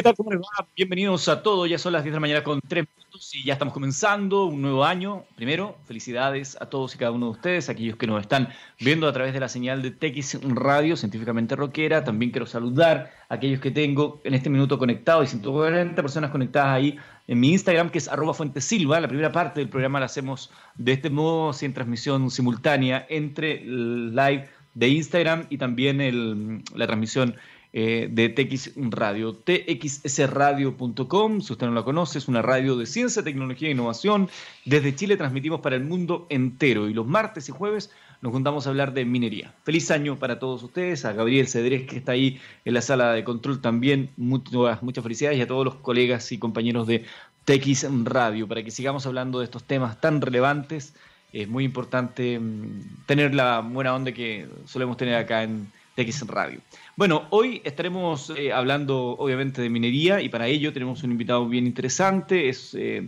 ¿Qué tal? ¿Cómo les va? Bienvenidos a todos. Ya son las 10 de la mañana con 3 minutos y ya estamos comenzando un nuevo año. Primero, felicidades a todos y cada uno de ustedes, aquellos que nos están viendo a través de la señal de TX Radio, científicamente rockera. También quiero saludar a aquellos que tengo en este minuto conectados y 140 personas conectadas ahí en mi Instagram, que es arroba fuentesilva. La primera parte del programa la hacemos de este modo, sin transmisión simultánea entre el live de Instagram y también la transmisión eh, de TX Radio, txsradio.com, si usted no la conoce, es una radio de ciencia, tecnología e innovación. Desde Chile transmitimos para el mundo entero y los martes y jueves nos juntamos a hablar de minería. Feliz año para todos ustedes, a Gabriel Cedrés que está ahí en la sala de control también, muchas, muchas felicidades y a todos los colegas y compañeros de TX Radio para que sigamos hablando de estos temas tan relevantes. Es muy importante mm, tener la buena onda que solemos tener acá en TX Radio. Bueno, hoy estaremos eh, hablando obviamente de minería y para ello tenemos un invitado bien interesante. Es eh,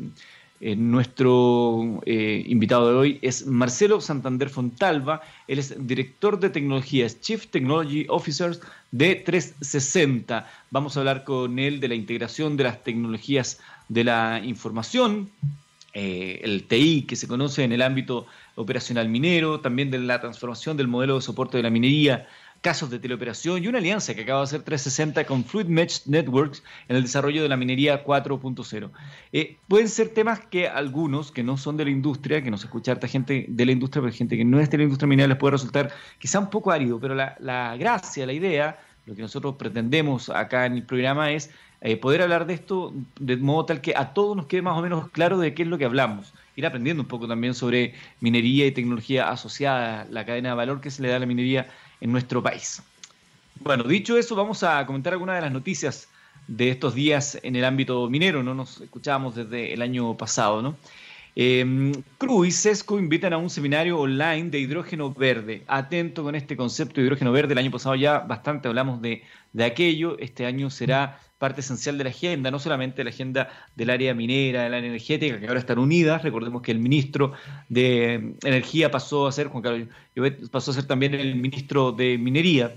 eh, nuestro invitado de hoy es Marcelo Santander Fontalva. Él es director de tecnologías, Chief Technology Officer de 360. Vamos a hablar con él de la integración de las tecnologías de la información, el TI que se conoce en el ámbito operacional minero, también de la transformación del modelo de soporte de la minería casos de teleoperación y una alianza que acaba de hacer 360 con Fluid Mesh Networks en el desarrollo de la minería 4.0. Eh, pueden ser temas que algunos que no son de la industria, que nos escucha harta gente de la industria, pero gente que no es de la industria minera les puede resultar quizá un poco árido, pero la, la gracia, la idea, lo que nosotros pretendemos acá en el programa es eh, poder hablar de esto de modo tal que a todos nos quede más o menos claro de qué es lo que hablamos. Ir aprendiendo un poco también sobre minería y tecnología asociada, la cadena de valor que se le da a la minería en nuestro país. Bueno, dicho eso, vamos a comentar algunas de las noticias de estos días en el ámbito minero, no nos escuchábamos desde el año pasado, ¿no? Eh, y Sesco invitan a un seminario online de hidrógeno verde. Atento con este concepto de hidrógeno verde. El año pasado ya bastante hablamos de, de aquello. Este año será parte esencial de la agenda, no solamente la agenda del área minera, de la energética, que ahora están unidas. Recordemos que el ministro de Energía pasó a ser, Juan Carlos pasó a ser también el ministro de Minería.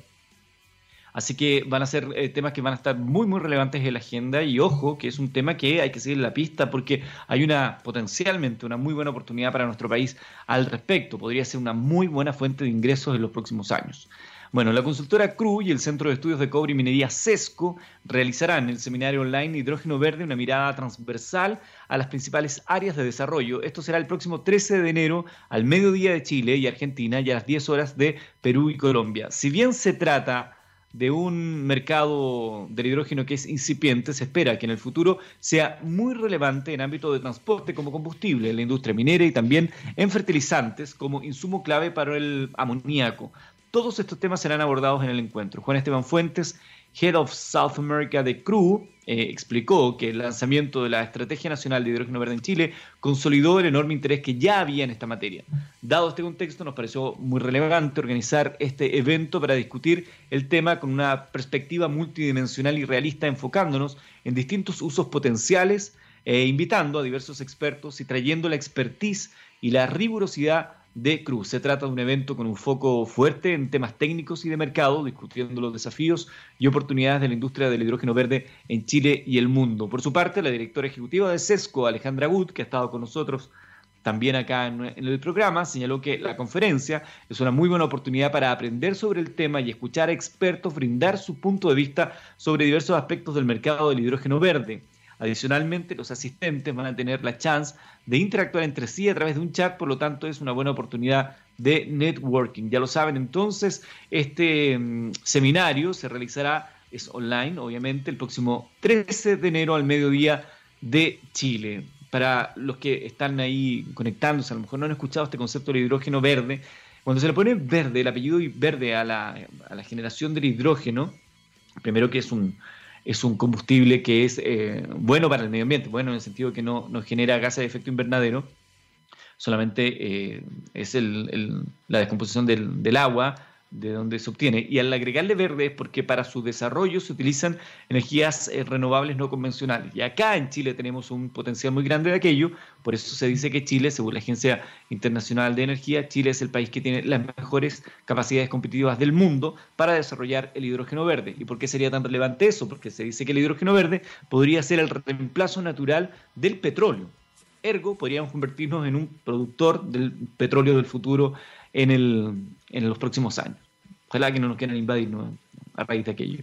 Así que van a ser eh, temas que van a estar muy, muy relevantes en la agenda y ojo, que es un tema que hay que seguir en la pista porque hay una potencialmente una muy buena oportunidad para nuestro país al respecto. Podría ser una muy buena fuente de ingresos en los próximos años. Bueno, la consultora CRU y el Centro de Estudios de Cobre y Minería CESCO realizarán el seminario online Hidrógeno Verde, una mirada transversal a las principales áreas de desarrollo. Esto será el próximo 13 de enero al mediodía de Chile y Argentina y a las 10 horas de Perú y Colombia. Si bien se trata de un mercado del hidrógeno que es incipiente, se espera que en el futuro sea muy relevante en ámbito de transporte como combustible, en la industria minera y también en fertilizantes como insumo clave para el amoníaco. Todos estos temas serán abordados en el encuentro. Juan Esteban Fuentes, Head of South America de CRU, eh, explicó que el lanzamiento de la Estrategia Nacional de Hidrógeno Verde en Chile consolidó el enorme interés que ya había en esta materia. Dado este contexto, nos pareció muy relevante organizar este evento para discutir el tema con una perspectiva multidimensional y realista, enfocándonos en distintos usos potenciales e invitando a diversos expertos y trayendo la expertise y la rigurosidad de Cruz. Se trata de un evento con un foco fuerte en temas técnicos y de mercado, discutiendo los desafíos y oportunidades de la industria del hidrógeno verde en Chile y el mundo. Por su parte, la directora ejecutiva de SESCO, Alejandra Wood, que ha estado con nosotros también acá en, el programa, señaló que la conferencia es una muy buena oportunidad para aprender sobre el tema y escuchar a expertos brindar su punto de vista sobre diversos aspectos del mercado del hidrógeno verde. Adicionalmente, los asistentes van a tener la chance de interactuar entre sí a través de un chat, por lo tanto es una buena oportunidad de networking. Ya lo saben, entonces, este mm, seminario se realizará, es online, obviamente, el próximo 13 de enero al mediodía de Chile. Para los que están ahí conectándose, a lo mejor no han escuchado este concepto del hidrógeno verde, cuando se le pone verde, el apellido verde a la, a la generación del hidrógeno, primero que es un, es un combustible que es eh, bueno para el medio ambiente, bueno en el sentido que no, genera gases de efecto invernadero, solamente eh, es la descomposición del, agua de donde se obtiene. Y al agregarle verde es porque para su desarrollo se utilizan energías eh, renovables no convencionales. Y acá en Chile tenemos un potencial muy grande de aquello, por eso se dice que Chile, según la Agencia Internacional de Energía, Chile es el país que tiene las mejores capacidades competitivas del mundo para desarrollar el hidrógeno verde. ¿Y por qué sería tan relevante eso? Porque se dice que el hidrógeno verde podría ser el reemplazo natural del petróleo. Ergo, podríamos convertirnos en un productor del petróleo del futuro en, el, en los próximos años. Ojalá que no nos quieran invadir a raíz de aquello.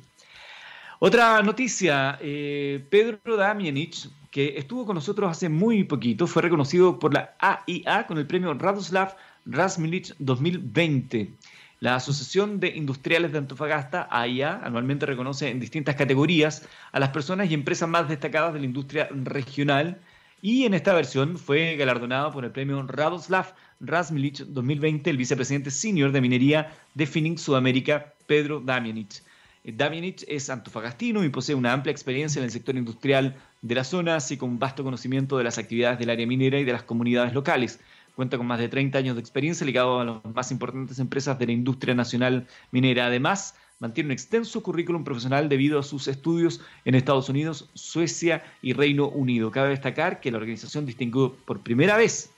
Otra noticia, eh, Pedro Damianich, que estuvo con nosotros hace muy poquito, fue reconocido por la AIA con el premio Radoslav Rasmilich 2020. La Asociación de Industriales de Antofagasta, AIA, anualmente reconoce en distintas categorías a las personas y empresas más destacadas de la industria regional y en esta versión fue galardonado por el premio Radoslav Rasmilich 2020 el vicepresidente senior de minería de Finning Sudamérica, Pedro Damianich. Eh, Damianich es antofagastino y posee una amplia experiencia en el sector industrial de la zona, así como un vasto conocimiento de las actividades del área minera y de las comunidades locales. Cuenta con más de 30 años de experiencia ligado a las más importantes empresas de la industria nacional minera. Además, mantiene un extenso currículum profesional debido a sus estudios en Estados Unidos, Suecia y Reino Unido. Cabe destacar que la organización distinguió por primera vez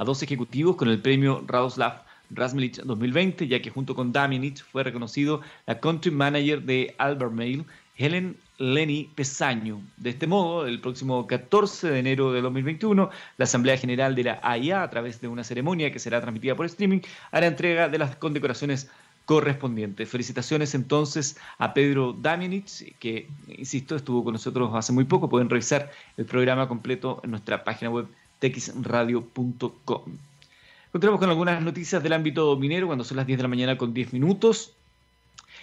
a dos ejecutivos con el premio Radoslav Rasmilich 2020, ya que junto con Damianich fue reconocido la country manager de Albemarle, Helen Lenny Pesaño. De este modo, el próximo 14 de enero de 2021, la Asamblea General de la AIA, a través de una ceremonia que será transmitida por streaming, hará entrega de las condecoraciones correspondientes. Felicitaciones entonces a Pedro Damianich, que, insisto, estuvo con nosotros hace muy poco. Pueden revisar el programa completo en nuestra página web texradio.com. Continuamos con algunas noticias del ámbito minero cuando son las 10 de la mañana con 10 minutos.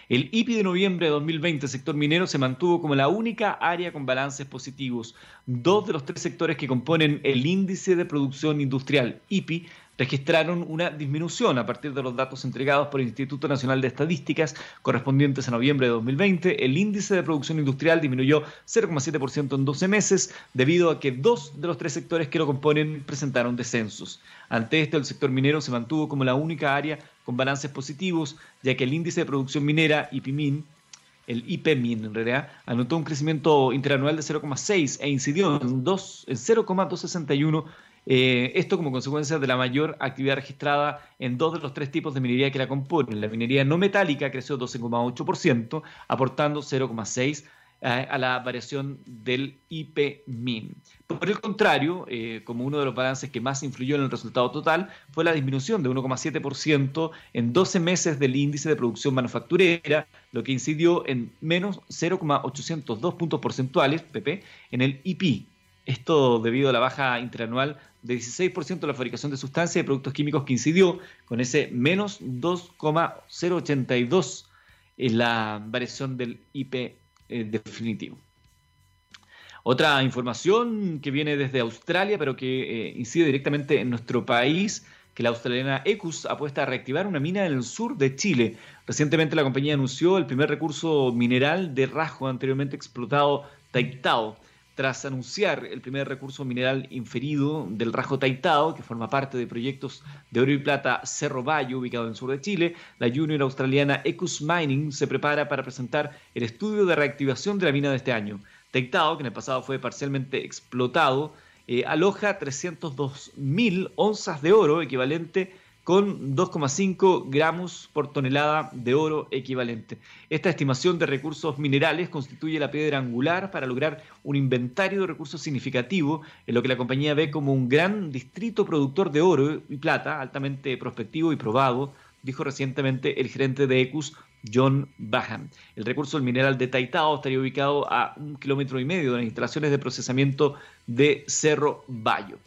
El IPI de noviembre de 2020, sector minero, se mantuvo como la única área con balances positivos. Dos de los tres sectores que componen el índice de producción industrial, IPI, registraron una disminución a partir de los datos entregados por el Instituto Nacional de Estadísticas correspondientes a noviembre de 2020. El índice de producción industrial disminuyó 0,7% en 12 meses debido a que dos de los tres sectores que lo componen presentaron descensos. Ante esto, el sector minero se mantuvo como la única área con balances positivos, ya que el índice de producción minera, IPMIN, el IPMIN en realidad, anotó un crecimiento interanual de 0,6 e incidió en, en 0,261 eh, esto como consecuencia de la mayor actividad registrada en dos de los tres tipos de minería que la componen. La minería no metálica creció 12,8%, aportando 0,6% eh, a la variación del IPMIN. Por el contrario, eh, como uno de los balances que más influyó en el resultado total, fue la disminución de 1,7% en 12 meses del índice de producción manufacturera, lo que incidió en menos 0,802 puntos porcentuales, PP, en el IP. Esto debido a la baja interanual de 16% de la fabricación de sustancias y productos químicos que incidió con ese menos 2,082 en la variación del IP eh, definitivo. Otra información que viene desde Australia, pero que eh, incide directamente en nuestro país, que la australiana Ecus apuesta a reactivar una mina en el sur de Chile. Recientemente la compañía anunció el primer recurso mineral de rasgo anteriormente explotado, Taitao tras anunciar el primer recurso mineral inferido del Rajo Taitao, que forma parte de proyectos de oro y plata Cerro Bayo, ubicado en el sur de Chile, la junior australiana Ecus Mining se prepara para presentar el estudio de reactivación de la mina de este año. Taitao, que en el pasado fue parcialmente explotado, eh, aloja 302.000 onzas de oro, equivalente con 2,5 gramos por tonelada de oro equivalente. Esta estimación de recursos minerales constituye la piedra angular para lograr un inventario de recursos significativo en lo que la compañía ve como un gran distrito productor de oro y plata, altamente prospectivo y probado, dijo recientemente el gerente de Ecus, John Baham. El recurso mineral de Taitao estaría ubicado a un kilómetro y medio de las instalaciones de procesamiento de Cerro Bayo.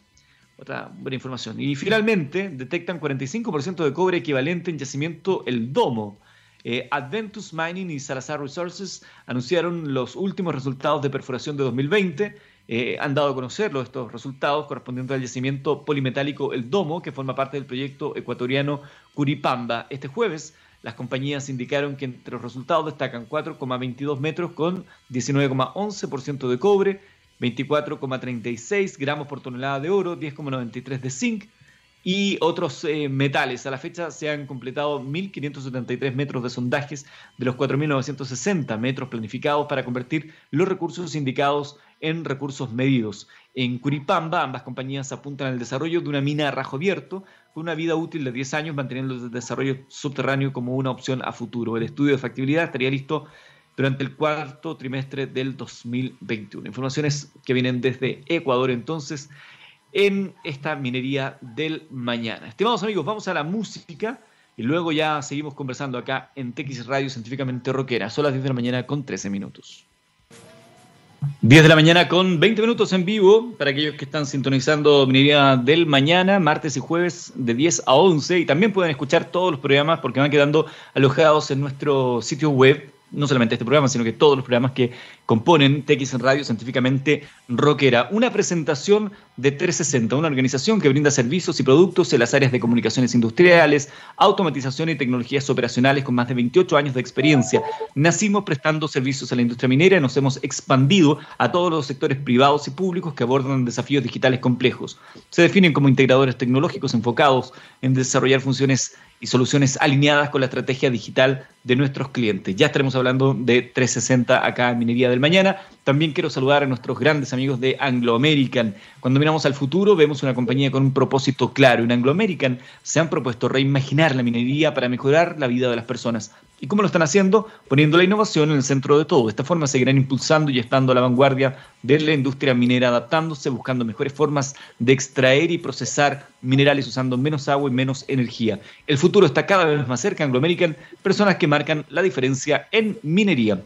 Otra buena información. Y finalmente, detectan 45% de cobre equivalente en yacimiento El Domo. Eh, Adventus Mining y Salazar Resources anunciaron los últimos resultados de perforación de 2020. Eh, han dado a conocer estos resultados correspondientes al yacimiento polimetálico El Domo, que forma parte del proyecto ecuatoriano Curipamba. Este jueves, las compañías indicaron que entre los resultados destacan 4,22 metros con 19,11% de cobre, 24,36 gramos por tonelada de oro, 10,93 de zinc, y otros eh, metales. A la fecha se han completado 1.573 metros de sondajes de los 4.960 metros planificados para convertir los recursos indicados en recursos medidos. En Curipamba, ambas compañías apuntan al desarrollo de una mina a rajo abierto con una vida útil de 10 años, manteniendo el desarrollo subterráneo como una opción a futuro. El estudio de factibilidad estaría listo durante el cuarto trimestre del 2021. Informaciones que vienen desde Ecuador entonces en esta minería del mañana. Estimados amigos, vamos a la música y luego ya seguimos conversando acá en TX Radio Científicamente Rockera. Son las 10 de la mañana con 13 minutos. 10 de la mañana con 20 minutos en vivo para aquellos que están sintonizando Minería del Mañana, martes y jueves de 10 a 11. Y también pueden escuchar todos los programas porque van quedando alojados en nuestro sitio web no solamente este programa, sino que todos los programas que componen TX Radio Científicamente Rockera. Una presentación de 360, una organización que brinda servicios y productos en las áreas de comunicaciones industriales, automatización y tecnologías operacionales con más de 28 años de experiencia. Nacimos prestando servicios a la industria minera y nos hemos expandido a todos los sectores privados y públicos que abordan desafíos digitales complejos. Se definen como integradores tecnológicos enfocados en desarrollar funciones y soluciones alineadas con la estrategia digital de nuestros clientes. Ya estaremos hablando de 360 acá en Minería del Mañana. También quiero saludar a nuestros grandes amigos de Anglo American. Cuando miramos al futuro, vemos una compañía con un propósito claro. En Anglo American se han propuesto reimaginar la minería para mejorar la vida de las personas. ¿Y cómo lo están haciendo? Poniendo la innovación en el centro de todo. De esta forma seguirán impulsando y estando a la vanguardia de la industria minera, adaptándose, buscando mejores formas de extraer y procesar minerales usando menos agua y menos energía. El futuro está cada vez más cerca, Anglo American, personas que marcan la diferencia en minería.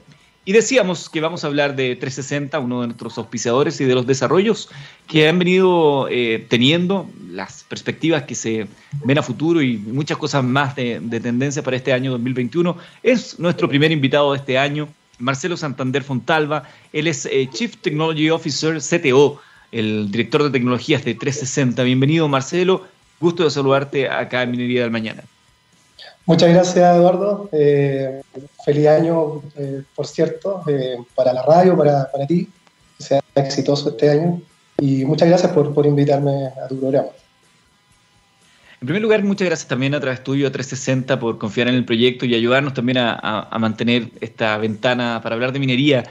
Y decíamos que vamos a hablar de 360, uno de nuestros auspiciadores y de los desarrollos que han venido eh, teniendo, las perspectivas que se ven a futuro y muchas cosas más de, tendencia para este año 2021. Es nuestro primer invitado de este año, Marcelo Santander Fontalva. Él es eh, Chief Technology Officer, CTO, el director de tecnologías de 360. Bienvenido, Marcelo. Gusto de saludarte acá en Minería del Mañana. Muchas gracias, Eduardo. Eh, feliz año, eh, por cierto, eh, para la radio, para, para, ti. Que sea exitoso este año. Y muchas gracias por, por, invitarme a tu programa. En primer lugar, muchas gracias también a través tuyo, a 360, por confiar en el proyecto y ayudarnos también a, a, mantener esta ventana para hablar de minería.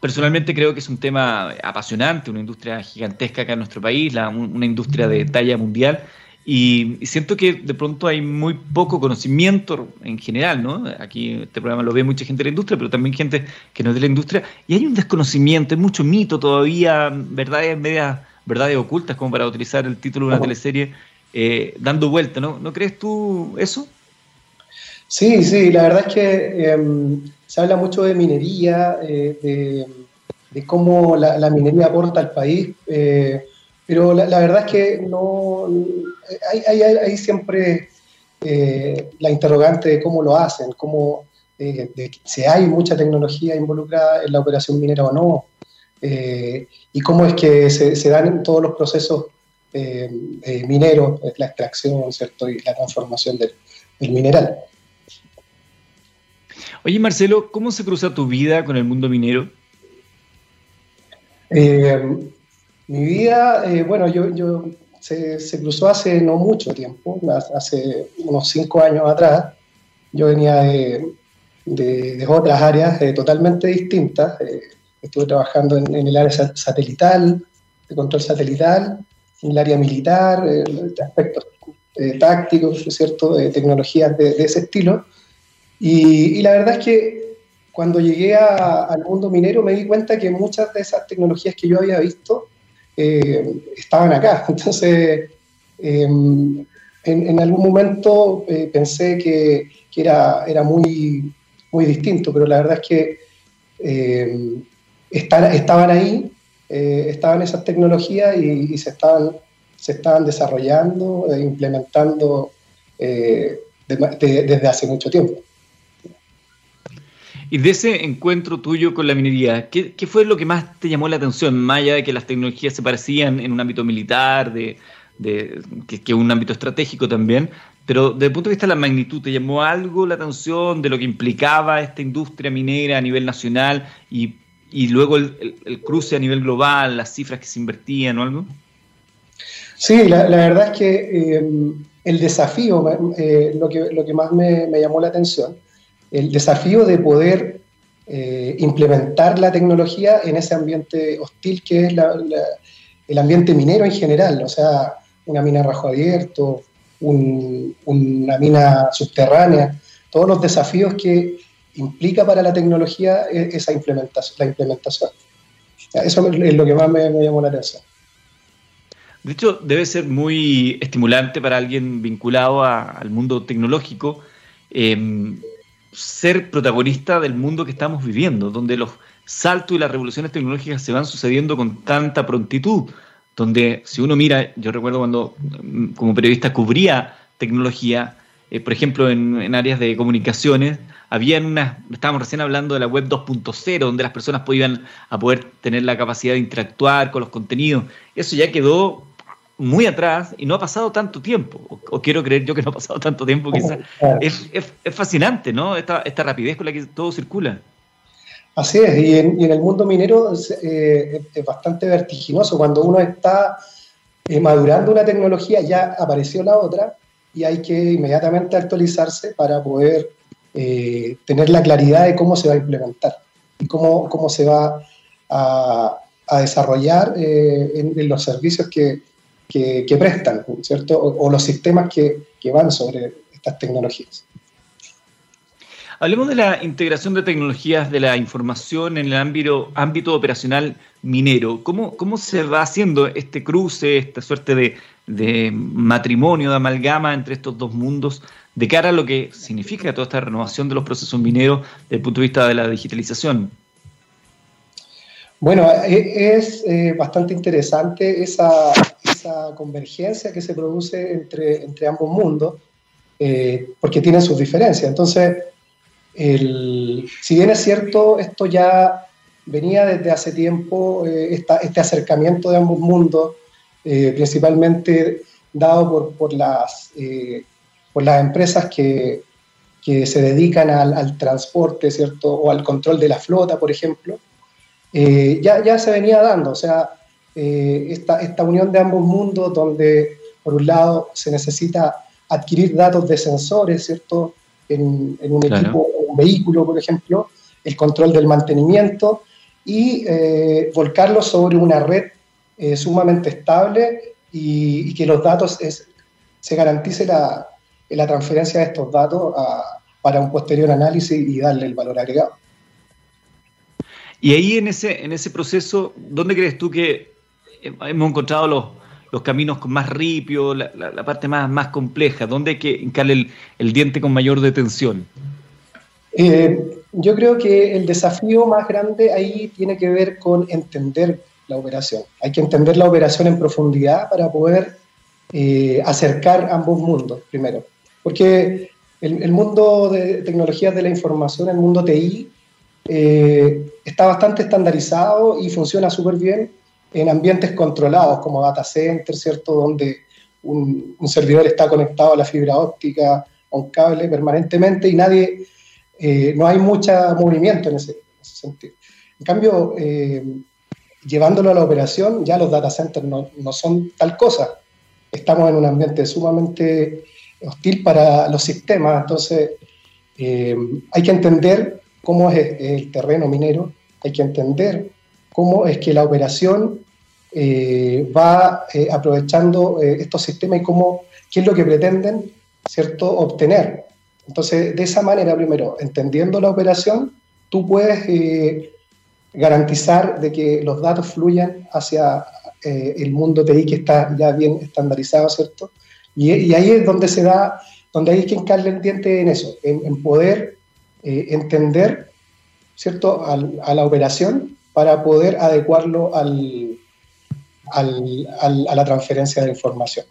personalmente creo que es un tema apasionante, una industria gigantesca acá en nuestro país, la, una industria de talla mundial y, siento que de pronto hay muy poco conocimiento en general, ¿no? Aquí este programa lo ve mucha gente de la industria, pero también gente que no es de la industria. Y hay un desconocimiento, hay mucho mito todavía, verdades medias, verdades ocultas, como para utilizar el título de una teleserie, eh, dando vuelta, ¿no? ¿No crees tú eso? Sí, sí, la verdad es que em, se habla mucho de minería, eh, de, cómo la, minería aporta al país. Eh, pero la, verdad es que no hay, hay, siempre eh, la interrogante de cómo lo hacen, cómo, eh, de, si hay mucha tecnología involucrada en la operación minera o no, eh, y cómo es que se, dan todos los procesos mineros, la extracción ¿cierto? y la transformación del, del mineral. Oye Marcelo, ¿cómo se cruza tu vida con el mundo minero? Mi vida, eh, bueno, yo, yo se, cruzó hace no mucho tiempo, hace unos cinco años atrás. Yo venía de, de, otras áreas eh, totalmente distintas. Eh, estuve trabajando en, el área satelital, de control satelital, en el área militar, de aspectos tácticos, ¿cierto? De tecnologías de, ese estilo. Y, y, la verdad es que cuando llegué al mundo minero me di cuenta que muchas de esas tecnologías que yo había visto eh, estaban acá. Entonces, em, en, algún momento eh, pensé que, era, era muy, muy distinto, pero la verdad es que em, estaban ahí, eh, estaban esas tecnologías y, se, estaban, se estaban desarrollando e implementando desde hace mucho tiempo. Y de ese encuentro tuyo con la minería, ¿qué, fue lo que más te llamó la atención? Más allá de que las tecnologías se parecían en un ámbito militar, de, que, es un ámbito estratégico también, pero desde el punto de vista de la magnitud, ¿te llamó algo la atención de lo que implicaba esta industria minera a nivel nacional y, luego el, cruce a nivel global, las cifras que se invertían o algo? Sí, la, verdad es que eh, el desafío, eh, lo, que, lo que más me, llamó la atención, el desafío de poder eh, implementar la tecnología en ese ambiente hostil que es el ambiente minero en general, o sea, una mina rajo abierto, una mina subterránea, todos los desafíos que implica para la tecnología e, esa implementación, la implementación. Eso es lo que más me, llamó la atención. De hecho, debe ser muy estimulante para alguien vinculado al mundo tecnológico em, ser protagonista del mundo que estamos viviendo, donde los saltos y las revoluciones tecnológicas se van sucediendo con tanta prontitud, donde si uno mira, yo recuerdo cuando mm, como periodista cubría tecnología, eh, por ejemplo en, áreas de comunicaciones, había unas, estábamos recién hablando de la web 2.0, donde las personas podían a poder tener la capacidad de interactuar con los contenidos. Eso ya quedó muy atrás y no ha pasado tanto tiempo, o, quiero creer yo que no ha pasado tanto tiempo, quizás. Es, es, fascinante, ¿no? Esta, esta rapidez con la que todo circula. Así es, y en, el mundo minero eh, es, bastante vertiginoso. Cuando uno está eh, madurando una tecnología, ya apareció la otra y hay que inmediatamente actualizarse para poder eh, tener la claridad de cómo se va a implementar y cómo, cómo se va a, desarrollar en, los servicios que, que, prestan, ¿cierto? O, los sistemas que, que van sobre estas tecnologías. Hablemos de la integración de tecnologías de la información en el ámbito, ámbito operacional minero. ¿Cómo, ¿Cómo se va haciendo este cruce, esta suerte de, de, matrimonio, de amalgama entre estos dos mundos, de cara a lo que significa toda esta renovación de los procesos mineros desde el punto de vista de la digitalización? Bueno, e, es eh, bastante interesante esa, esa, convergencia que se produce entre, entre ambos mundos, eh, porque tienen sus diferencias. Entonces, si bien es cierto, esto ya venía desde hace tiempo, eh, este acercamiento de ambos mundos, principalmente dado por, por las, por las empresas que, que se dedican al, transporte, ¿cierto? O al control de la flota, por ejemplo. Eh, ya, ya se venía dando, o sea, eh, esta, esta unión de ambos mundos donde por un lado se necesita adquirir datos de sensores, ¿cierto? En, un equipo, un vehículo, por ejemplo, el control del mantenimiento y eh, volcarlo sobre una red sumamente estable y, que los datos se garantice la, la, transferencia de estos datos para un posterior análisis y darle el valor agregado. Y ahí en ese, en ese proceso, ¿dónde crees tú que hemos encontrado los, caminos con más ripio, la, parte más, más compleja? ¿Dónde hay que el, diente con mayor detención? Eh, yo creo que el desafío más grande ahí tiene que ver con entender la operación. Hay que entender la operación en profundidad para poder eh, acercar ambos mundos, primero. Porque el, mundo de tecnologías de la información, el mundo TI, eh, está bastante estandarizado y funciona súper bien en ambientes controlados como data center, ¿cierto? Donde un, servidor está conectado a la fibra óptica, a un cable permanentemente y nadie, eh, no hay mucho movimiento en ese, sentido. En cambio, eh, llevándolo a la operación, ya los data centers no, no, son tal cosa. Estamos en un ambiente sumamente hostil para los sistemas, entonces hay que entender cómo es el terreno minero, hay que entender cómo es que la operación eh, va eh, aprovechando eh, estos sistemas y cómo, qué es lo que pretenden ¿cierto? obtener. Entonces, de esa manera, primero, entendiendo la operación, tú puedes garantizar de que los datos fluyan hacia el mundo TI que está ya bien estandarizado, ¿cierto? Y, ahí es donde se da, donde hay que encarle el diente en eso, en poder entender ¿cierto? a la operación para poder adecuarlo al, a la transferencia de información.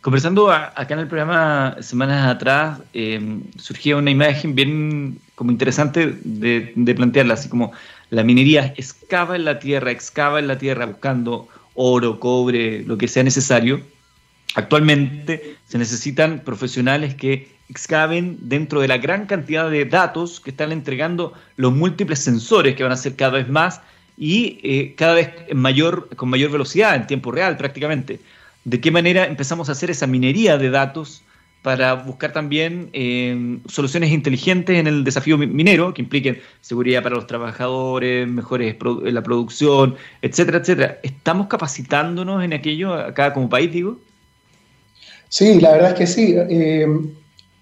Conversando acá en el programa semanas atrás, eh, surgía una imagen bien como interesante de, de, plantearla, así como la minería excava en la tierra, excava en la tierra buscando oro, cobre, lo que sea necesario. Actualmente se necesitan profesionales que excaven dentro de la gran cantidad de datos que están entregando los múltiples sensores que van a ser cada vez más y eh, cada vez mayor, con mayor velocidad, en tiempo real prácticamente. ¿De qué manera empezamos a hacer esa minería de datos para buscar también eh, soluciones inteligentes en el desafío minero, que impliquen seguridad para los trabajadores, mejores la producción, etcétera, etcétera. ¿Estamos capacitándonos en aquello acá como país, digo? Sí, la verdad es que sí. Eh,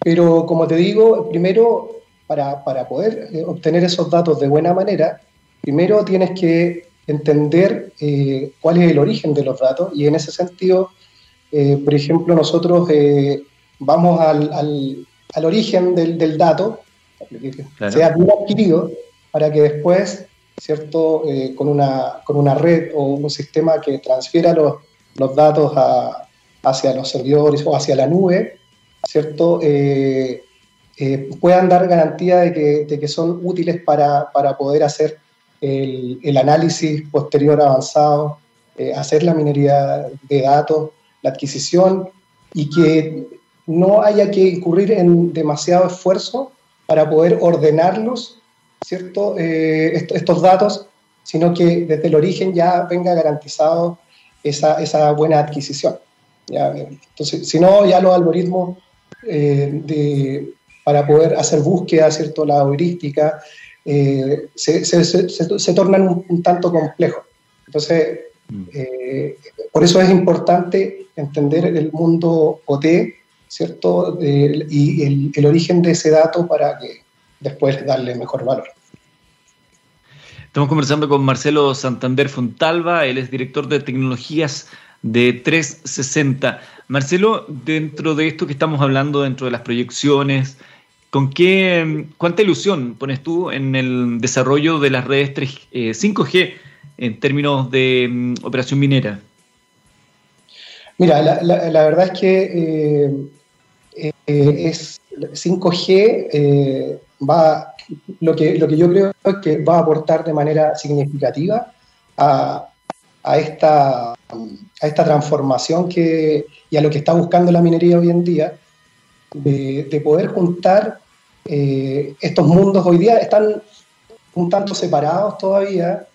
pero como te digo, primero, para, para poder eh, obtener esos datos de buena manera, primero tienes que entender cuál es el origen de los datos y en ese sentido, por ejemplo, nosotros vamos al, al, origen del, del dato, que sea bien adquirido, para que después, ¿cierto? Eh, con, una, con una red o un sistema que transfiera los, los datos a, hacia los servidores o hacia la nube, ¿cierto? Eh, eh, puedan dar garantía de que, de que son útiles para, para poder hacer el, análisis posterior avanzado, hacer la minería de datos, la adquisición y que no haya que incurrir en demasiado esfuerzo para poder ordenarlos, ¿cierto? Eh, estos datos, sino que desde el origen ya venga garantizado esa, esa buena adquisición. Entonces, si no, ya los algoritmos eh, de, para poder hacer búsqueda, ¿cierto? La heurística, eh, se, se, se, tornan un, un, tanto complejos. Entonces, mm. por eso es importante entender el mundo OT ¿cierto? y el, origen de ese dato para que después darle mejor valor. Estamos conversando con Marcelo Santander Fontalva, él es director de tecnologías de 360. Marcelo, dentro de esto que estamos hablando, dentro de las proyecciones, ¿con qué, cuánta ilusión pones tú en el desarrollo de las redes 5G eh, en términos de mm, operación minera? Mira, la, verdad es que eh, eh, es 5G eh, va, lo que, lo que yo creo es que va a aportar de manera significativa a, a, esta, a esta transformación que, y a lo que está buscando la minería hoy en día, de, de poder juntar eh, estos mundos hoy día están un tanto separados todavía.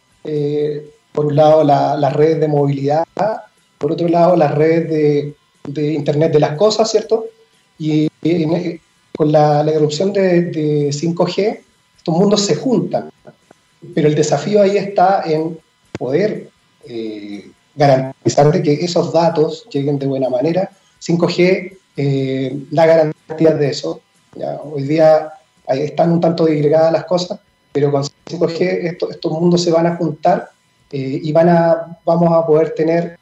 por un lado, las la redes de movilidad, por otro lado, las redes de, de Internet de las cosas, ¿cierto? Y con la, la erupción de, 5G, estos mundos se juntan. Pero el desafío ahí está en poder eh, garantizar que esos datos lleguen de buena manera. 5G eh, da garantías de eso. Hoy día están un tanto disgregadas las cosas, pero con 5G estos mundos se van a juntar eh, y van a, vamos a poder tener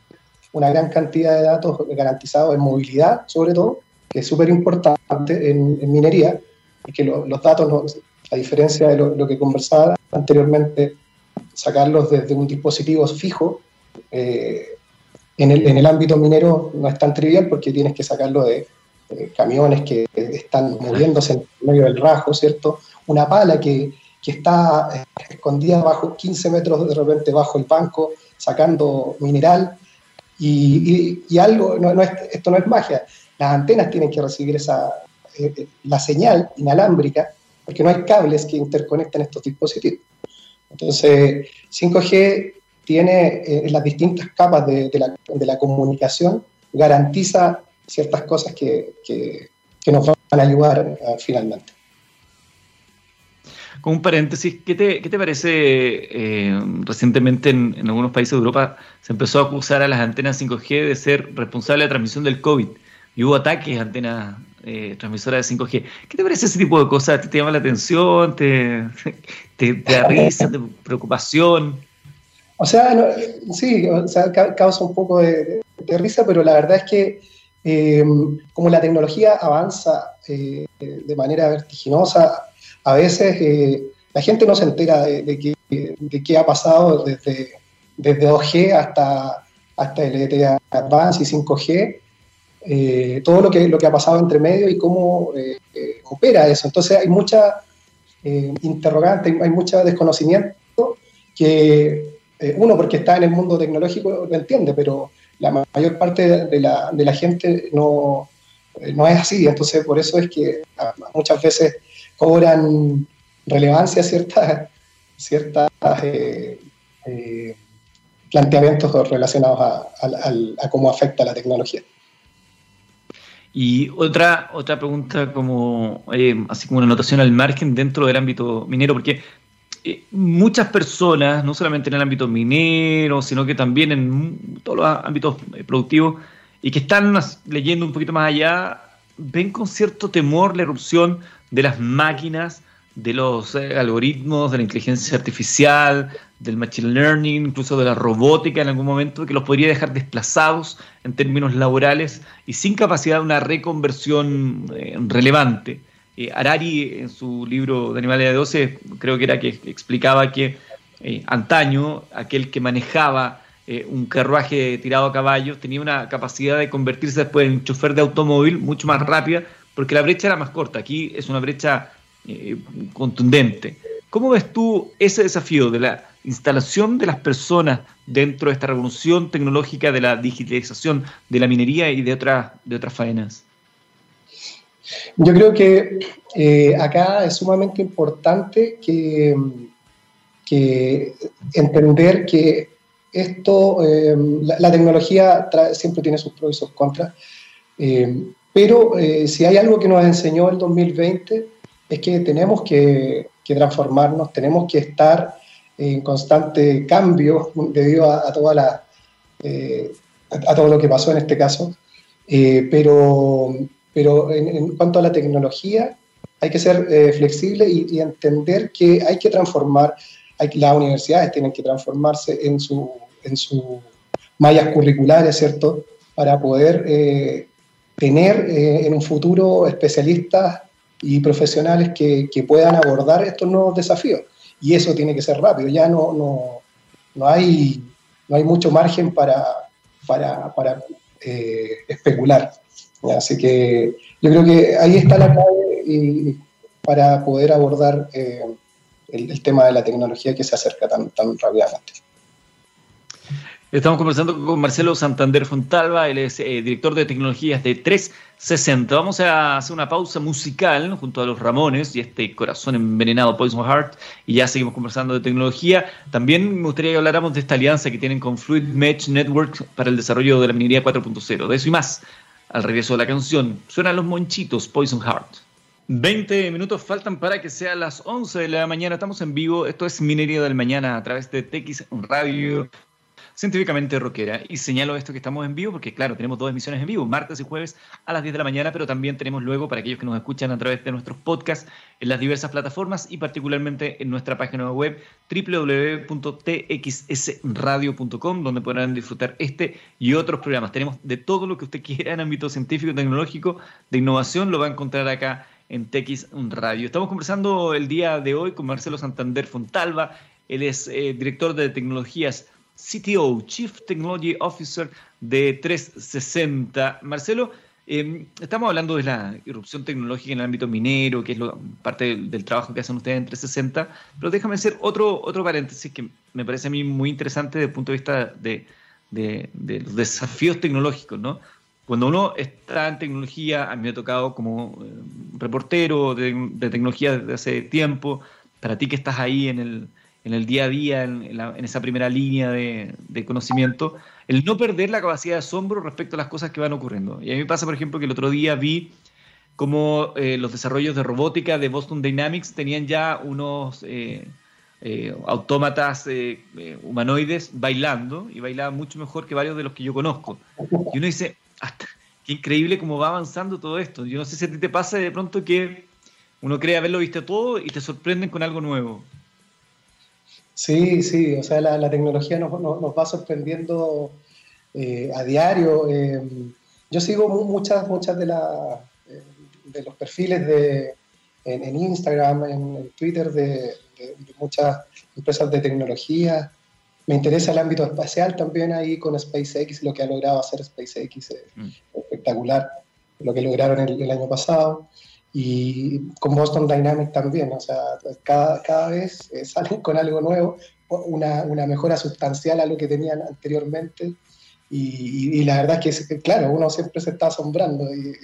una gran cantidad de datos garantizados en movilidad, sobre todo, que es súper importante en, minería, y que los datos, a diferencia de lo, que conversaba anteriormente, sacarlos desde un dispositivo fijo, eh, en, el, en, el, ámbito minero no es tan trivial porque tienes que sacarlo de, camiones que están moviéndose en medio del rajo, ¿cierto? Una pala que, que está eh, escondida bajo 15 metros de repente bajo el banco, sacando mineral, y, y, algo, no, no es, esto no es magia, las antenas tienen que recibir esa, eh, eh, la señal inalámbrica porque no hay cables que interconecten estos dispositivos. Entonces, 5G tiene eh, las distintas capas de, la, de, la, comunicación, garantiza ciertas cosas que, nos van a ayudar finalmente. Con un paréntesis, ¿qué te, qué te parece? recientemente en, algunos países de Europa se empezó a acusar a las antenas 5G de ser responsables de la transmisión del COVID y hubo ataques a antenas eh, transmisoras de 5G. ¿Qué te parece ese tipo de cosas? ¿Te, llama la atención? ¿Te, te, da risa? ¿Te preocupación? O sea, sí, causa un poco de, risa, pero la verdad es que em, como la tecnología avanza eh, de manera vertiginosa, a veces eh, la gente no se entera de, qué, ha pasado desde, desde 2G hasta, hasta LTE Advance y 5G eh, todo lo que, lo que ha pasado entre medio y cómo eh, eh, opera eso. Entonces hay mucha interrogante, hay mucho desconocimiento que uno porque está en el mundo tecnológico lo entiende, pero la mayor parte de la, de la gente no, no es así. Entonces por eso es que muchas veces cobran relevancia ciertas, ciertas planteamientos relacionados a, cómo afecta la tecnología. Y otra, otra pregunta como, así como una anotación al margen dentro del ámbito minero, porque eh, muchas personas, no solamente en el ámbito minero, sino que también en todos los ámbitos eh, productivos, y que están leyendo un poquito más allá, ven con cierto temor la erupción de las máquinas, de los eh, algoritmos, de la inteligencia artificial, del machine learning, incluso de la robótica en algún momento, que los podría dejar desplazados en términos laborales y sin capacidad de una reconversión relevante. Eh, Harari, en su libro de Animales de 12, creo que era que explicaba que eh, antaño aquel que manejaba eh, un carruaje tirado a caballos tenía una capacidad de convertirse después en chofer de automóvil mucho más rápida porque la brecha era más corta. Aquí es una brecha contundente. ¿Cómo ves tú ese desafío de la instalación de las personas dentro de esta revolución tecnológica de la digitalización de la minería y de otras, de otras faenas? Yo creo que eh, acá es sumamente importante que, entender que esto, em, la, tecnología siempre tiene sus pros y sus contras, pero eh, si hay algo que nos enseñó el 2020 es que tenemos que, transformarnos, tenemos que estar en constante cambio debido a, toda la, eh, a, todo lo que pasó en este caso, pero pero en, cuanto a la tecnología, hay que ser eh, flexible y, entender que hay que transformar, hay, las universidades tienen que transformarse en, su, en sus mallas curriculares, ¿cierto? Para poder eh, tener eh, en un futuro especialistas y profesionales que, que, puedan abordar estos nuevos desafíos. Y eso tiene que ser rápido, ya no, no, no, hay, no hay mucho margen para, para, para especular. Así que yo creo que ahí está la clave para poder abordar eh, el, tema de la tecnología que se acerca tan, tan rápidamente. Estamos conversando con Marcelo Santander Fontalva, él es eh, director de tecnologías de 360. Vamos a hacer una pausa musical junto a los Ramones y este corazón envenenado Poison Heart y ya seguimos conversando de tecnología. También me gustaría que habláramos de esta alianza que tienen con Fluid Mesh Network para el desarrollo de la minería 4.0. De eso y más al regreso de la canción, suenan los monchitos Poison Heart. 20 minutos faltan para que sea las 11 de la mañana. Estamos en vivo. Esto es Minería del Mañana a través de TX Radio científicamente rockera. Y señalo esto que estamos en vivo porque, claro, tenemos dos emisiones en vivo, martes y jueves a las 10 de la mañana, pero también tenemos luego para aquellos que nos escuchan a través de nuestros podcasts en las diversas plataformas y particularmente en nuestra página web www.txsradio.com, donde podrán disfrutar este y otros programas. Tenemos de todo lo que usted quiera en ámbito científico, tecnológico, de innovación, lo va a encontrar acá en TX Radio. Estamos conversando el día de hoy con Marcelo Santander Fontalva, él es eh, director de tecnologías CTO, Chief Technology Officer de 360. Marcelo, em, estamos hablando de la irrupción tecnológica en el ámbito minero, que es parte del, trabajo que hacen ustedes en 360, pero déjame hacer otro, otro paréntesis que me parece a mí muy interesante desde el punto de vista de, los desafíos tecnológicos, ¿no? Cuando uno está en tecnología, a mí me ha tocado como eh, reportero de, de tecnología desde hace tiempo, para ti que estás ahí en el, en el día a día, en, esa primera línea de, conocimiento, el no perder la capacidad de asombro respecto a las cosas que van ocurriendo. Y a mí me pasa, por ejemplo, que el otro día vi cómo eh, los desarrollos de robótica de Boston Dynamics tenían ya unos eh, eh, autómatas humanoides bailando y bailaban mucho mejor que varios de los que yo conozco. Y uno dice, hasta, qué increíble cómo va avanzando todo esto. Yo no sé si a ti te pasa de pronto que uno cree haberlo visto todo y te sorprenden con algo nuevo. Sí, sí, o sea, la, tecnología nos, va sorprendiendo eh, a diario. Eh, yo sigo muchas, muchas de, eh, de los perfiles de, en, Instagram, en, Twitter de, muchas empresas de tecnología. Me interesa el ámbito espacial también ahí con SpaceX, lo que ha logrado hacer SpaceX es mm. espectacular, lo que lograron el año pasado y con Boston Dynamics también, o sea, cada, cada vez eh, salen con algo nuevo, una, una, mejora sustancial a lo que tenían anteriormente y, y, la verdad es que, claro, uno siempre se está asombrando y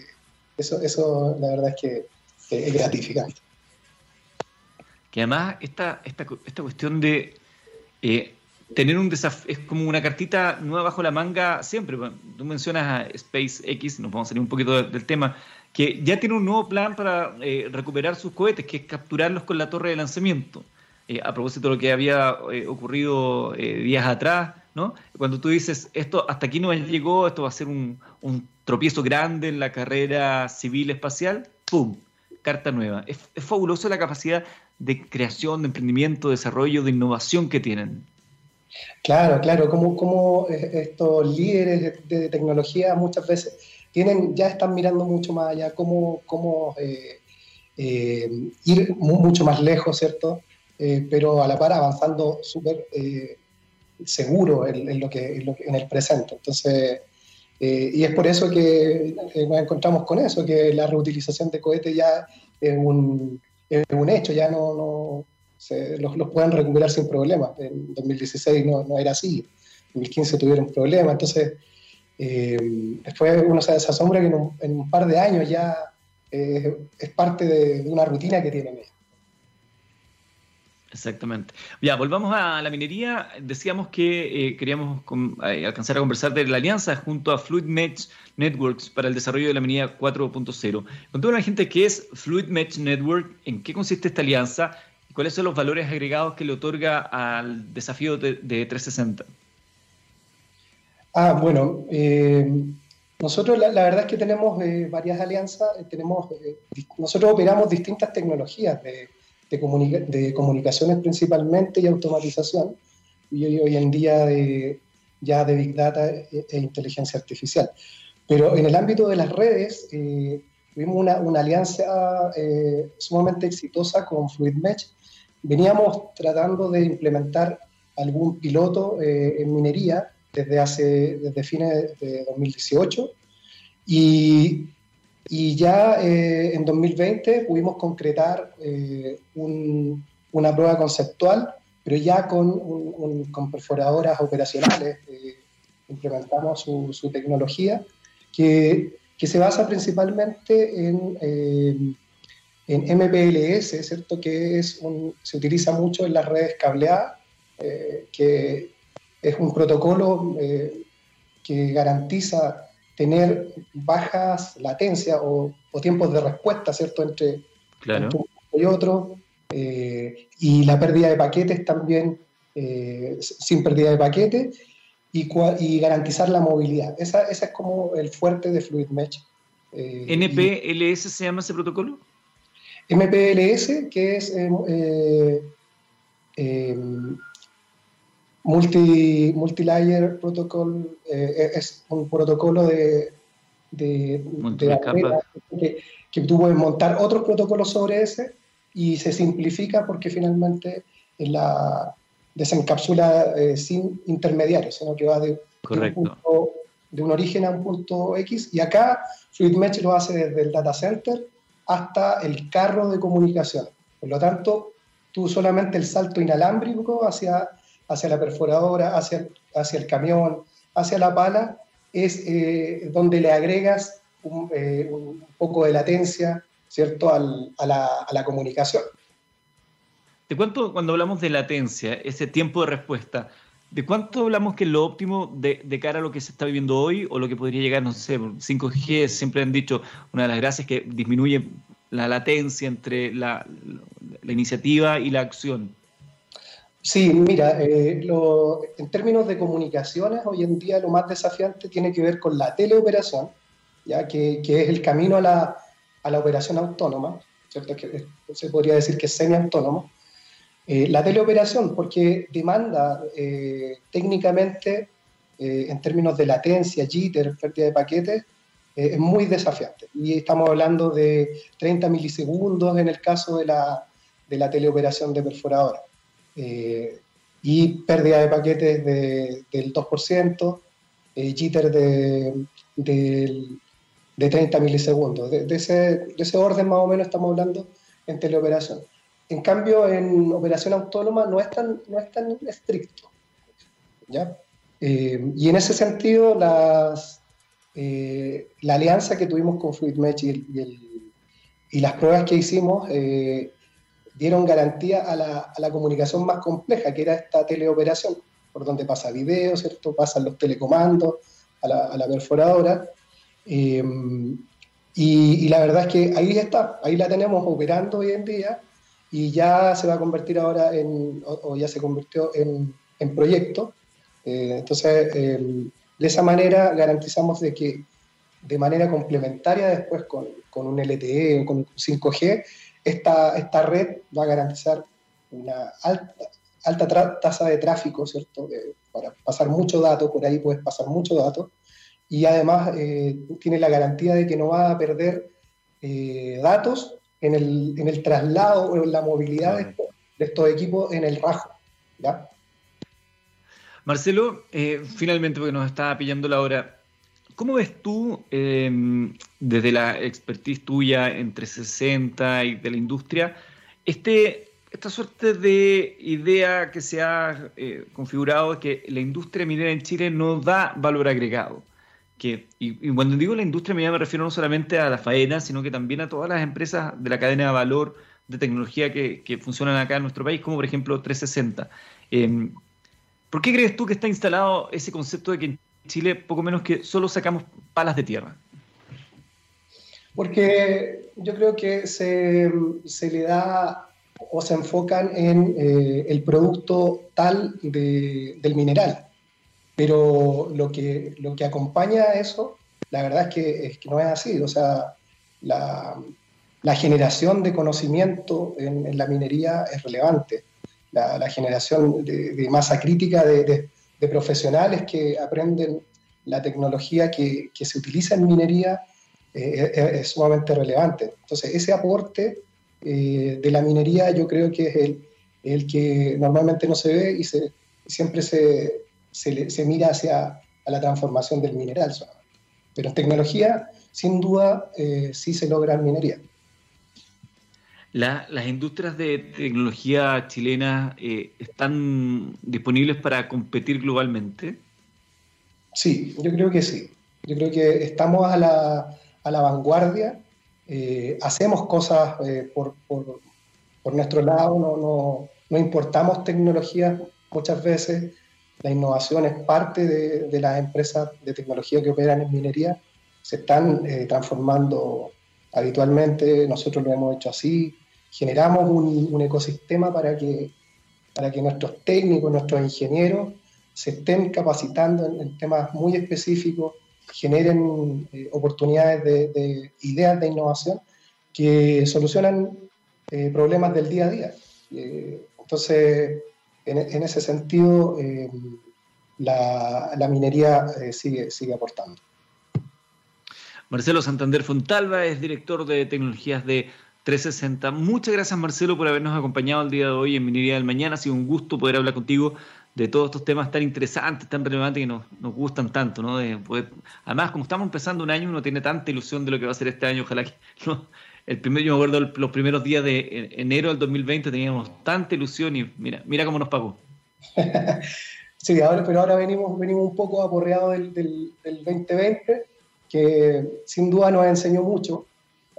eso, eso la verdad es que, es gratificante. Que además esta, esta, esta cuestión de eh, tener un desafío, es como una cartita nueva bajo la manga siempre. Tú mencionas a SpaceX, nos vamos a salir un poquito del tema, que ya tiene un nuevo plan para eh, recuperar sus cohetes, que es capturarlos con la torre de lanzamiento. Eh, a propósito de lo que había eh, ocurrido días atrás, ¿no? Cuando tú dices, esto hasta aquí no llegó, esto va a ser un, un tropiezo grande en la carrera civil espacial, ¡pum! Carta nueva. Es, es fabuloso la capacidad de creación, de emprendimiento, de desarrollo, de innovación que tienen. Claro, claro, como, como estos líderes de, tecnología muchas veces tienen, ya están mirando mucho más allá, cómo, cómo eh, eh, ir mucho más lejos, ¿cierto? Eh, pero a la par avanzando súper seguro en, lo que, en, el presente. Entonces, y es por eso que nos encontramos con eso, que la reutilización de cohetes ya es un, es un hecho, ya no, no los, los, pueden recuperar sin problemas. En 2016 no, no era así, en 2015 tuvieron problemas, entonces eh, después uno se asombra que en un, par de años ya eh, es parte de, una rutina que tienen. Exactamente. Ya, volvamos a la minería. Decíamos que eh, queríamos alcanzar a conversar de la alianza junto a Fluid Mesh Networks para el desarrollo de la minería 4.0. Contame a la gente qué es Fluid Mesh Network, en qué consiste esta alianza y cuáles son los valores agregados que le otorga al desafío de, de 360. Ah, bueno, eh, nosotros la, verdad es que tenemos eh, varias alianzas, eh, tenemos, nosotros operamos distintas tecnologías de, de, comunicaciones principalmente y automatización, y hoy, en día ya de Big Data e, e, inteligencia artificial. Pero en el ámbito de las redes, tuvimos una, alianza sumamente exitosa con Fluid Mesh. Veníamos tratando de implementar algún piloto en minería desde hace desde fines de 2018 y, y ya eh, en 2020 pudimos concretar eh, una prueba conceptual, pero ya con, con perforadoras operacionales. Eh, implementamos su, su, tecnología que, que, se basa principalmente en, en MPLS, ¿cierto? que es un, se utiliza mucho en las redes cableadas, que es un protocolo eh, que garantiza tener bajas latencias o, tiempos de respuesta, ¿cierto?, entre, un y otro, eh, y la pérdida de paquetes también eh, sin pérdida de paquetes, y, y, garantizar la movilidad. Esa, esa, es como el fuerte de Fluid Mesh. ¿NPLS se llama ese protocolo? MPLS, que es Multi, Multilayer Protocol eh, es un protocolo de, de, que, que tú puedes montar otros protocolos sobre ese y se simplifica porque finalmente la desencapsula eh, sin intermediarios, sino que va de, un de, un origen a un punto X. Y acá FluidMesh lo hace desde el data center hasta el carro de comunicación. Por lo tanto, tú solamente el salto inalámbrico hacia hacia la perforadora, hacia, hacia el camión, hacia la pala, es eh, donde le agregas eh, un, poco de latencia, ¿cierto?, Al, a, la, comunicación. ¿De cuánto, cuando hablamos de latencia, ese tiempo de respuesta, ¿de cuánto hablamos que es lo óptimo de, de, cara a lo que se está viviendo hoy o lo que podría llegar, no sé, 5G? Siempre han dicho, una de las gracias que disminuye la latencia entre la iniciativa y la acción. Sí, mira, eh, en términos de comunicaciones, hoy en día lo más desafiante tiene que ver con la teleoperación, ya que, es el camino a la, a la, operación autónoma, ¿cierto? Que se podría decir que es semiautónomo. Eh, la teleoperación, porque demanda eh, técnicamente, en términos de latencia, jitter, pérdida de paquetes, es muy desafiante. Y estamos hablando de 30 milisegundos en el caso de la, de la teleoperación de perforadora. Eh, y pérdida de paquetes del 2%, eh, jitter de, de, 30 milisegundos. De, ese, de, ese, orden más o menos estamos hablando en teleoperación. En cambio, en operación autónoma no es tan, no es tan estricto. ¿ya? Eh, y en ese sentido, las, la alianza que tuvimos con FluidMesh y, y, y las pruebas que hicimos dieron garantía a la, a la, comunicación más compleja, que era esta teleoperación. por donde pasa video, ¿cierto? Pasan los telecomandos a la, perforadora. Eh, y, la verdad es que ahí está, ahí la tenemos operando hoy en día y ya se va a convertir ahora en, o, ya se convirtió en, en proyecto. Eh, entonces, de esa manera garantizamos de que de manera complementaria después con, con un LTE o con 5G, esta, esta red va a garantizar una alta, alta tasa de tráfico, ¿cierto? para pasar mucho dato, por ahí puedes pasar mucho dato, y además eh, tiene la garantía de que no va a perder eh, datos en el, en el, traslado o en la movilidad de, estos equipos en el rajo. ¿ya? Marcelo, eh, finalmente, porque nos está pillando la hora, ¿cómo ves tú, em, desde la expertise tuya en 360 y de la industria, este esta suerte de idea que se ha eh, configurado que la industria minera en Chile no da valor agregado. Que, y, cuando digo la industria minera me refiero no solamente a la faena, sino que también a todas las empresas de la cadena de valor de tecnología que, que funcionan acá en nuestro país, como por ejemplo 360. Em, ¿Por qué crees tú que está instalado ese concepto de que en Chile poco menos que solo sacamos palas de tierra? Porque yo creo que se, se le da o se enfocan en eh, el producto tal del mineral. Pero lo que, lo que acompaña a eso, la verdad es que, no es así. O sea, la, la generación de conocimiento en, la minería es relevante. La, generación de, masa crítica de, de, profesionales que aprenden la tecnología que, que se utiliza en minería eh, es, es, sumamente relevante. Entonces, ese aporte eh, de la minería yo creo que es el, el, que normalmente no se ve y se, siempre se, se, mira hacia a la transformación del mineral. Pero en tecnología, sin duda, eh, sí se logra en minería. ¿Las industrias de tecnología chilena eh, están disponibles para competir globalmente? Sí, yo creo que sí. Yo creo que estamos a la, a la vanguardia eh, hacemos cosas eh, por, por, por, nuestro lado, no, no, no, importamos tecnología muchas veces. La innovación es parte de, de, las empresas de tecnología que operan en minería, se están transformando habitualmente, nosotros lo hemos hecho así, generamos un, ecosistema para que, para que nuestros técnicos, nuestros ingenieros se estén capacitando en temas muy específicos generen eh, oportunidades de, ideas de innovación que solucionan eh, problemas del día a día. Eh, entonces, en, ese sentido, la, la, minería sigue, sigue aportando. Marcelo Santander Fontalva es director de tecnologías de 360. Muchas gracias Marcelo por habernos acompañado el día de hoy en Minería del Mañana. Ha sido un gusto poder hablar contigo de todos estos temas tan interesantes, tan relevantes que nos, gustan tanto, ¿no? De además, como estamos empezando un año, uno tiene tanta ilusión de lo que va a ser este año, ojalá que El primer, yo me acuerdo los primeros días de enero del 2020 teníamos tanta ilusión y mira, mira cómo nos pagó. sí, ahora, pero ahora venimos, venimos un poco aporreados del, del, 2020, que sin duda nos enseñó mucho.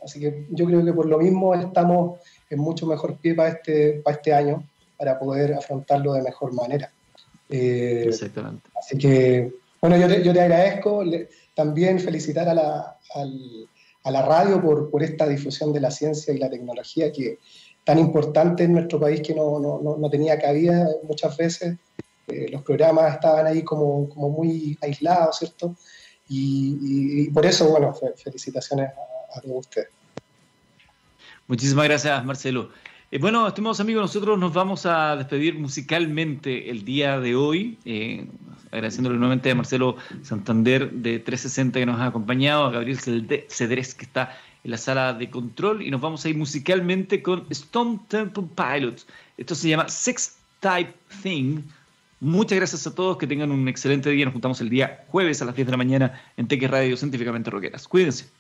Así que yo creo que por lo mismo estamos en mucho mejor pie para este, para este año, para poder afrontarlo de mejor manera. Eh, Exactamente. Así que, bueno, yo te, yo te agradezco. también felicitar a la, a la radio por, por, esta difusión de la ciencia y la tecnología que tan importante en nuestro país que no, no, no tenía cabida muchas veces. Eh, los programas estaban ahí como, como muy aislados, ¿cierto? Y, por eso, bueno, felicitaciones a, a todos ustedes. Muchísimas gracias, Marcelo. Eh, bueno, estimados amigos, nosotros nos vamos a despedir musicalmente el día de hoy, eh, agradeciéndole nuevamente a Marcelo Santander de 360 que nos ha acompañado, a Gabriel Cedrés que está en la sala de control y nos vamos a ir musicalmente con Stone Temple Pilots. Esto se llama Sex Type Thing. Muchas gracias a todos, que tengan un excelente día. Nos juntamos el día jueves a las 10 de la mañana en Teque Radio Científicamente Roqueras. Cuídense.